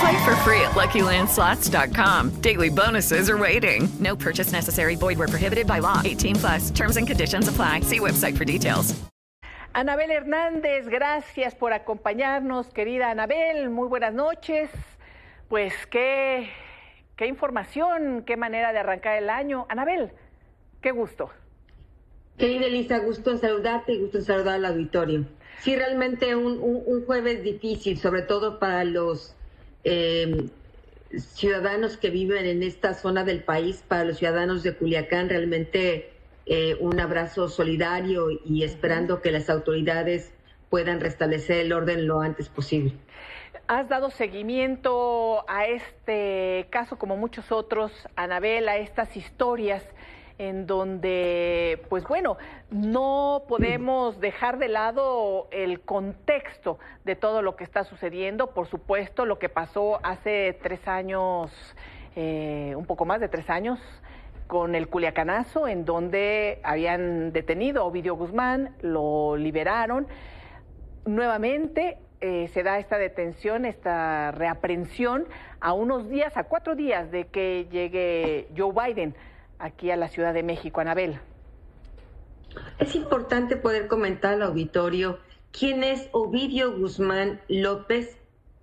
Play for free at LuckyLandSlots.com. Daily bonuses are waiting. No purchase necessary. Void where prohibited by law. 18 plus. Terms and conditions apply. See website for details. Anabel Hernández, gracias por acompañarnos, querida Anabel. Muy buenas noches. Pues qué, qué información, qué manera de arrancar el año. Anabel, qué gusto. Querida Elisa, gusto en saludarte y gusto en saludar al auditorio. Sí, realmente un, un, un jueves difícil, sobre todo para los eh, ciudadanos que viven en esta zona del país, para los ciudadanos de Culiacán, realmente eh, un abrazo solidario y esperando que las autoridades puedan restablecer el orden lo antes posible. Has dado seguimiento a este caso, como muchos otros, Anabel, a estas historias en donde, pues bueno, no podemos dejar de lado el contexto de todo lo que está sucediendo. Por supuesto, lo que pasó hace tres años, eh, un poco más de tres años, con el Culiacanazo, en donde habían detenido a Ovidio Guzmán, lo liberaron. Nuevamente eh, se da esta detención, esta reaprensión a unos días, a cuatro días de que llegue Joe Biden aquí a la Ciudad de México, Anabel. Es importante poder comentar al auditorio quién es Ovidio Guzmán López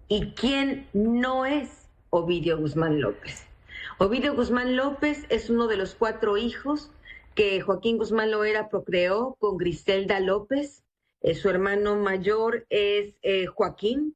y quién no es Ovidio Guzmán López. Ovidio Guzmán López es uno de los cuatro hijos que Joaquín Guzmán Loera procreó con Griselda López. Eh, su hermano mayor es eh, Joaquín,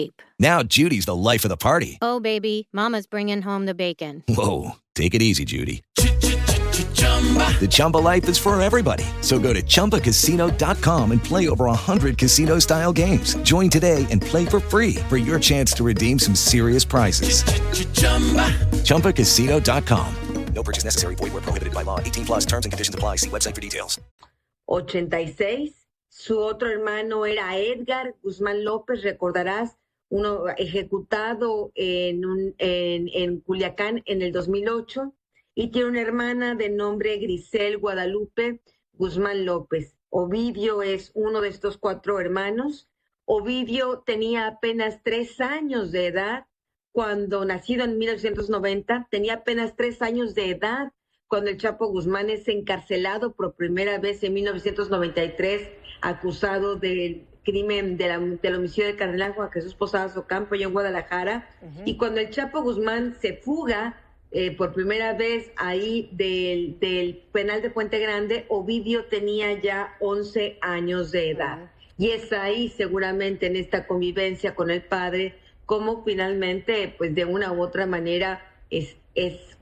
Now Judy's the life of the party. Oh, baby, Mama's bringing home the bacon. Whoa, take it easy, Judy. The Chumba life is for everybody. So go to ChumbaCasino.com and play over 100 casino style games. Join today and play for free for your chance to redeem some serious prizes. chumba ChumbaCasino.com. No purchase necessary. Void where prohibited by law. 18 plus terms and conditions apply. See website for details. 86. Su otro hermano era Edgar Guzmán López, recordarás, uno ejecutado en, en, en Culiacán en el 2008 y tiene una hermana de nombre Grisel Guadalupe Guzmán López. Ovidio es uno de estos cuatro hermanos. Ovidio tenía apenas tres años de edad cuando, nacido en 1990, tenía apenas tres años de edad cuando el Chapo Guzmán es encarcelado por primera vez en 1993, acusado del crimen de la, del homicidio de Cardenal Juan Jesús Posadas Ocampo y en Guadalajara. Y cuando el Chapo Guzmán se fuga eh, por primera vez ahí del, del, penal de Puente Grande, Ovidio tenía ya 11 años de edad. y es ahí seguramente en esta convivencia con el padre como finalmente, pues de una u otra manera es, es,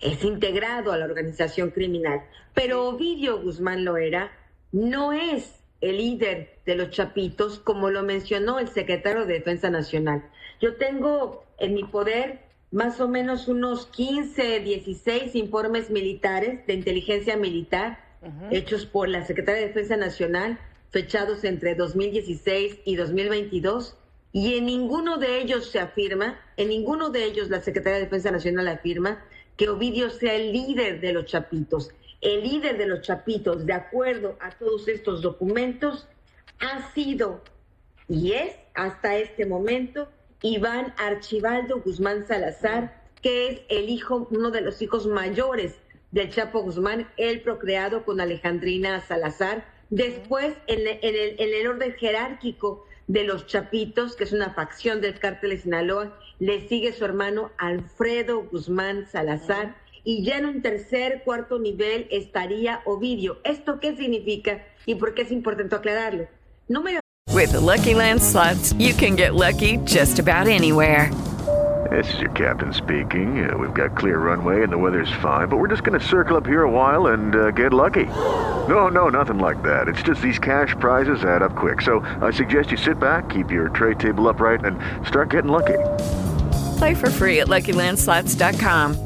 es integrado a la organización criminal. Pero Ovidio Guzmán Loera no es el líder de los Chapitos, como lo mencionó el secretario de Defensa Nacional. Yo tengo en mi poder más o menos unos 15, 16 informes militares de inteligencia militar hechos por la Secretaría de Defensa Nacional, fechados entre 2016 y 2022, y en ninguno de ellos se afirma, en ninguno de ellos la Secretaría de Defensa Nacional afirma que Ovidio sea el líder de los Chapitos. El líder de los Chapitos, de acuerdo a todos estos documentos, ha sido y es hasta este momento Iván Archibaldo Guzmán Salazar, que es el hijo, uno de los hijos mayores del Chapo Guzmán, él procreado con Alejandrina Salazar. Después, en, el, orden jerárquico de los Chapitos, que es una facción del cártel de Sinaloa, le sigue su hermano Alfredo Guzmán Salazar. Y ya en un tercer, cuarto nivel estaría Ovidio. ¿Esto qué significa y por qué es importante aclararlo? Número With the Lucky Land slots, you can get lucky just about anywhere. This is your captain speaking. Uh, we've got clear runway and the weather's fine, but we're just going to circle up here a while and uh, get lucky. No, no, nothing like that. It's just these cash prizes add up quick. So I suggest you sit back, keep your tray table upright, and start getting lucky. Play for free at LuckyLandSlots.com.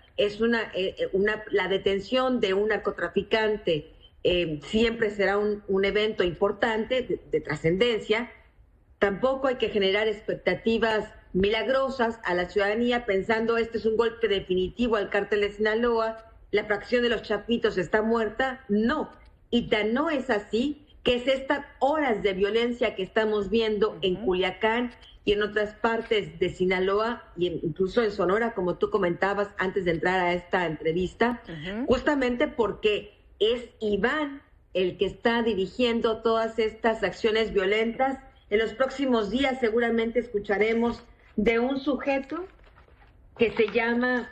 es una, eh, eh, una la detención de un narcotraficante eh, siempre será un, un evento importante de, de trascendencia. Tampoco hay que generar expectativas milagrosas a la ciudadanía pensando este es un golpe definitivo al cártel de Sinaloa, la fracción de los chapitos está muerta. No, y tan no es así que es estas horas de violencia que estamos viendo en Culiacán y en otras partes de Sinaloa y incluso en Sonora, como tú comentabas antes de entrar a esta entrevista, justamente porque es Iván el que está dirigiendo todas estas acciones violentas. En los próximos días seguramente escucharemos de un sujeto que se llama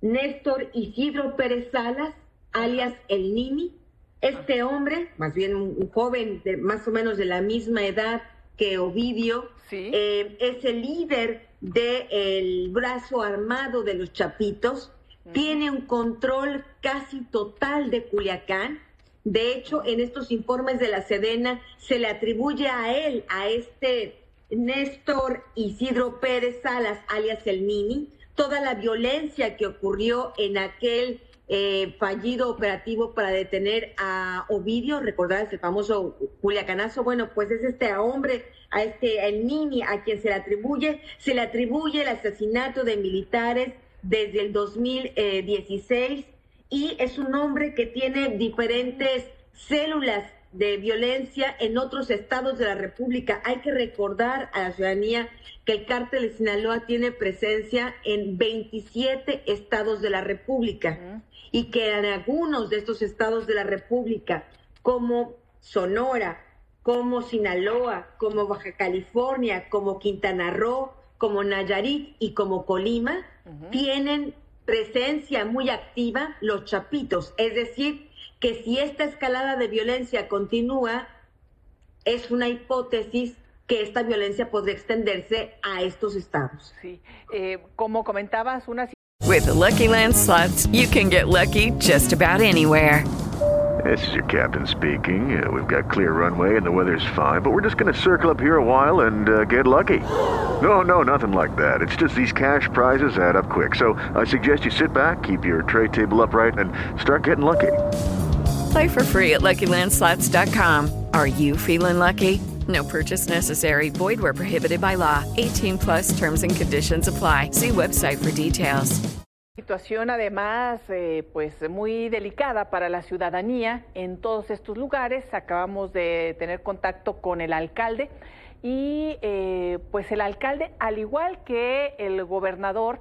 Néstor Isidro Pérez Salas, alias El Nini. Este hombre, más bien un, joven de más o menos de la misma edad que Ovidio, eh, es el líder del brazo armado de los Chapitos, tiene un control casi total de Culiacán. De hecho, en estos informes de la Sedena se le atribuye a él, a este Néstor Isidro Pérez Salas, alias el Nini, toda la violencia que ocurrió en aquel eh, fallido operativo para detener a Ovidio, recordarás el famoso Culiacanazo, bueno, pues es este hombre, a este el Nini, a quien se le atribuye, se le atribuye el asesinato de militares desde el 2016 y es un hombre que tiene diferentes células de violencia en otros estados de la República. Hay que recordar a la ciudadanía que el cártel de Sinaloa tiene presencia en 27 estados de la República y que en algunos de estos estados de la República, como Sonora, como Sinaloa, como Baja California, como Quintana Roo, como Nayarit y como Colima, tienen presencia muy activa los chapitos. Es decir, que si esta escalada de violencia continúa, es una hipótesis que esta violencia podría extenderse a estos estados. Sí, eh, como comentabas, una With the Lucky Land slots, you can get lucky just about anywhere. This is your captain speaking. Uh, we've got clear runway and the weather's fine, but we're just going to circle up here a while and uh, get lucky. No, no, nothing like that. It's just these cash prizes add up quick. So I suggest you sit back, keep your tray table upright, and start getting lucky. Play for free at LuckyLandSlots.com. Are you feeling lucky? No purchase necessary. Void where prohibited by law. 18 plus terms and conditions apply. See website for details. Situación además eh, pues muy delicada para la ciudadanía en todos estos lugares. Acabamos de tener contacto con el alcalde y eh, pues el alcalde, al igual que el gobernador,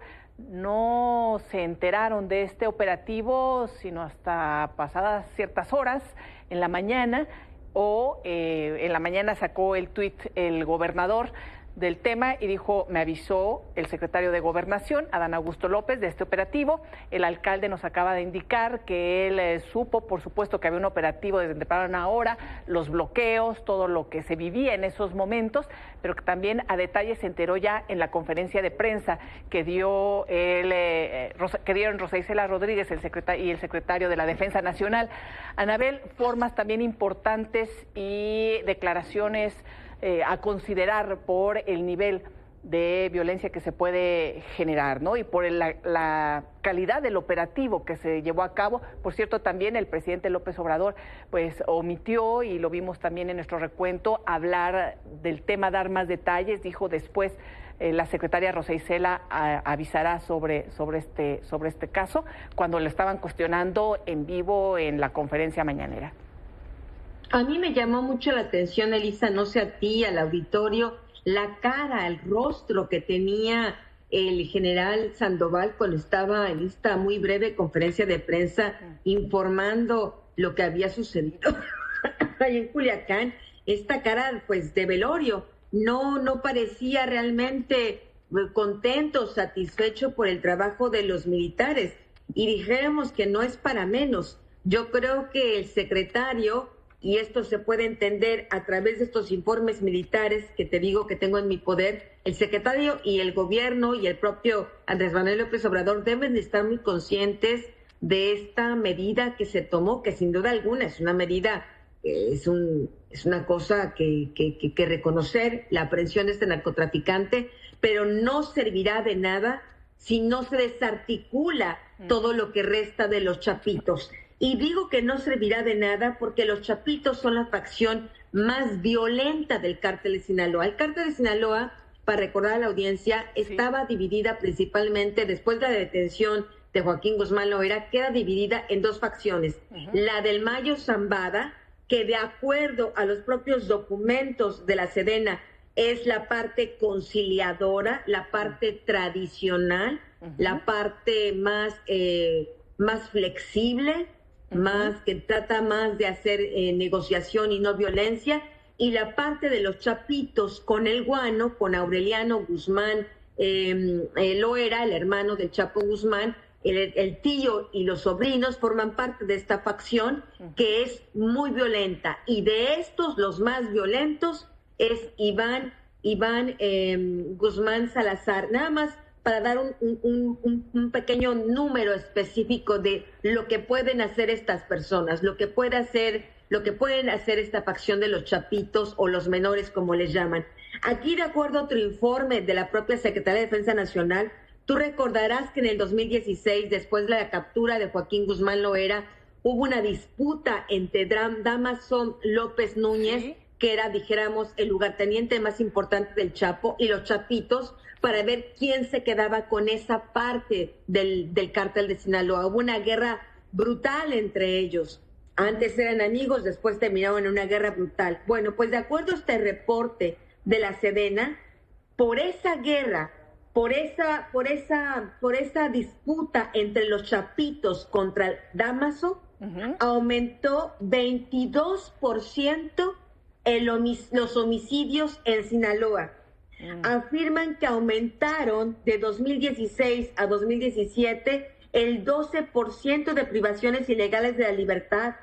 no se enteraron de este operativo sino hasta pasadas ciertas horas en la mañana o eh, en la mañana sacó el tuit el gobernador del tema y dijo, me avisó el secretario de Gobernación, Adán Augusto López, de este operativo. El alcalde nos acaba de indicar que él eh, supo, por supuesto, que había un operativo desde temprano hora, los bloqueos, todo lo que se vivía en esos momentos, pero que también a detalle se enteró ya en la conferencia de prensa que dio el, eh, que dieron Rosa Isela Rodríguez el secretario, y el secretario de la Defensa Nacional. Anabel, formas también importantes y declaraciones eh, a considerar por el nivel de violencia que se puede generar, ¿no? Y por la, calidad del operativo que se llevó a cabo. Por cierto, también el presidente López Obrador, pues, omitió, y lo vimos también en nuestro recuento, hablar del tema, dar más detalles. Dijo después eh, la secretaria Rosa Isela avisará sobre, sobre, este, sobre este caso, cuando le estaban cuestionando en vivo en la conferencia mañanera. A mí me llamó mucho la atención, Elisa, no sé a ti, al auditorio, la cara, el rostro que tenía el general Sandoval cuando estaba en esta muy breve conferencia de prensa informando lo que había sucedido ahí en Culiacán. Esta cara, pues, de velorio, no, no parecía realmente eh, contento, satisfecho por el trabajo de los militares. Y dijéramos que no es para menos. Yo creo que el secretario y esto se puede entender a través de estos informes militares que te digo que tengo en mi poder, el secretario y el gobierno y el propio Andrés Manuel López Obrador deben de estar muy conscientes de esta medida que se tomó, que sin duda alguna es una medida, eh, es, un, es una cosa que, que, que, reconocer, la aprehensión de este narcotraficante, pero no servirá de nada si no se desarticula mm. todo lo que resta de los chapitos. Y digo que no servirá de nada porque los chapitos son la facción más violenta del cártel de Sinaloa. El cártel de Sinaloa, para recordar a la audiencia, estaba dividida principalmente después de la detención de Joaquín Guzmán Loera, queda dividida en dos facciones. La del Mayo Zambada, que de acuerdo a los propios documentos de la Sedena es la parte conciliadora, la parte tradicional, la parte más, eh, más flexible, más que trata más de hacer eh, negociación y no violencia, y la parte de los chapitos con el guano, con Aureliano Guzmán eh, Loera, el hermano del Chapo Guzmán, el, tío y los sobrinos forman parte de esta facción que es muy violenta. Y de estos, los más violentos es Iván, Iván em, Guzmán Salazar. Nada más para dar un, pequeño número específico de lo que pueden hacer estas personas, lo que puede hacer, lo que pueden hacer esta facción de los chapitos o los menores, como les llaman. Aquí, de acuerdo a otro informe de la propia Secretaría de Defensa Nacional, tú recordarás que en el 2016, después de la captura de Joaquín Guzmán Loera, hubo una disputa entre Damason López Núñez, que era, dijéramos, el lugarteniente más importante del Chapo, y los Chapitos, para ver quién se quedaba con esa parte del, del cártel de Sinaloa. Hubo una guerra brutal entre ellos. Antes eran amigos, después terminaron en una guerra brutal. Bueno, pues de acuerdo a este reporte de la Sedena, por esa guerra, por esa, por esa, por esa disputa entre los chapitos contra Damaso, aumentó 22% el los homicidios en Sinaloa. Mm. afirman que aumentaron de 2016 a 2017 el 12% de privaciones ilegales de la libertad,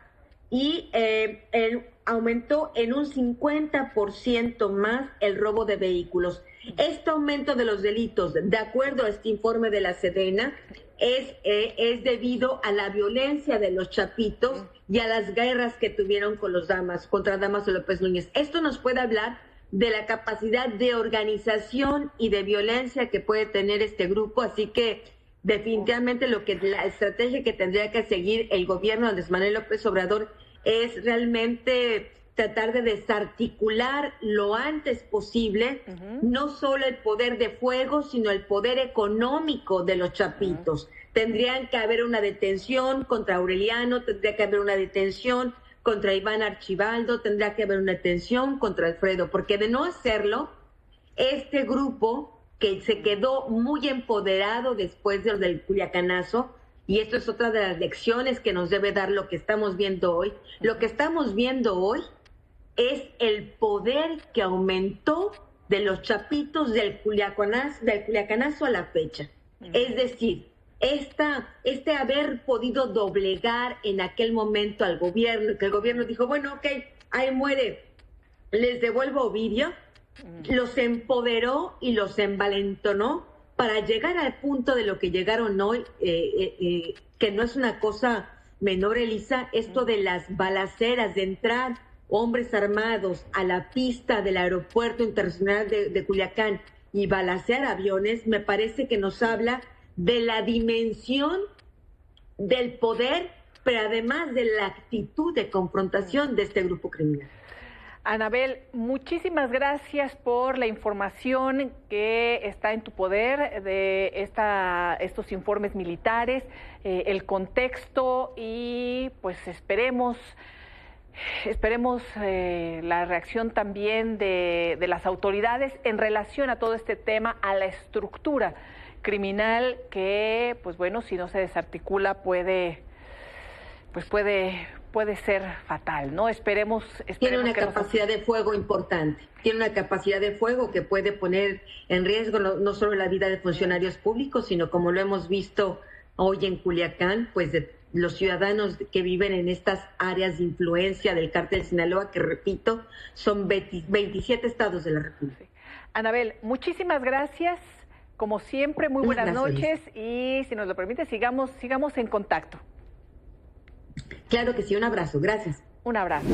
y eh, el- aumentó en un 50% más el robo de vehículos. Este aumento de los delitos, de acuerdo a este informe de la Sedena, es, eh, es debido a la violencia de los chapitos y a las guerras que tuvieron con los damas, contra Damas López Núñez. Esto nos puede hablar de la capacidad de organización y de violencia que puede tener este grupo, así que definitivamente lo que la estrategia que tendría que seguir el gobierno de Andrés Manuel López Obrador es realmente tratar de desarticular lo antes posible no solo el poder de fuego, sino el poder económico de los chapitos. Tendrían que haber una detención contra Aureliano, tendría que haber una detención contra Iván Archibaldo, tendría que haber una detención contra Alfredo, porque de no hacerlo, este grupo que se quedó muy empoderado después de lo del Culiacanazo, y esto es otra de las lecciones que nos debe dar lo que estamos viendo hoy. Lo que estamos viendo hoy es el poder que aumentó de los chapitos del Culiacanazo, del Culiacanazo a la fecha. Es decir, esta, este haber podido doblegar en aquel momento al gobierno, que el gobierno dijo, bueno, ok, ahí muere, les devuelvo Ovidio, los empoderó y los envalentonó para llegar al punto de lo que llegaron hoy, eh, eh, eh, que no es una cosa menor, Elisa, esto de las balaceras, de entrar hombres armados a la pista del aeropuerto internacional de, Culiacán y balacear aviones, me parece que nos habla de la dimensión del poder, pero además de la actitud de confrontación de este grupo criminal. Anabel, muchísimas gracias por la información que está en tu poder de esta, estos informes militares, eh, el contexto y pues esperemos, esperemos eh, la reacción también de, de las autoridades en relación a todo este tema, a la estructura criminal que, pues bueno, si no se desarticula puede, pues puede, puede ser fatal, ¿no? Esperemos, Tiene esperemos una que no se- capacidad de fuego importante. Tiene una capacidad de fuego que puede poner en riesgo no, no solo la vida de funcionarios públicos, sino como lo hemos visto hoy en Culiacán, pues de los ciudadanos que viven en estas áreas de influencia del cártel de Sinaloa, que repito, son 20 27 estados de la República. Anabel, muchísimas gracias. Como siempre, muy buenas Gracias. noches y si nos lo permite, sigamos, sigamos en contacto. Claro que sí, un abrazo, gracias. Un abrazo.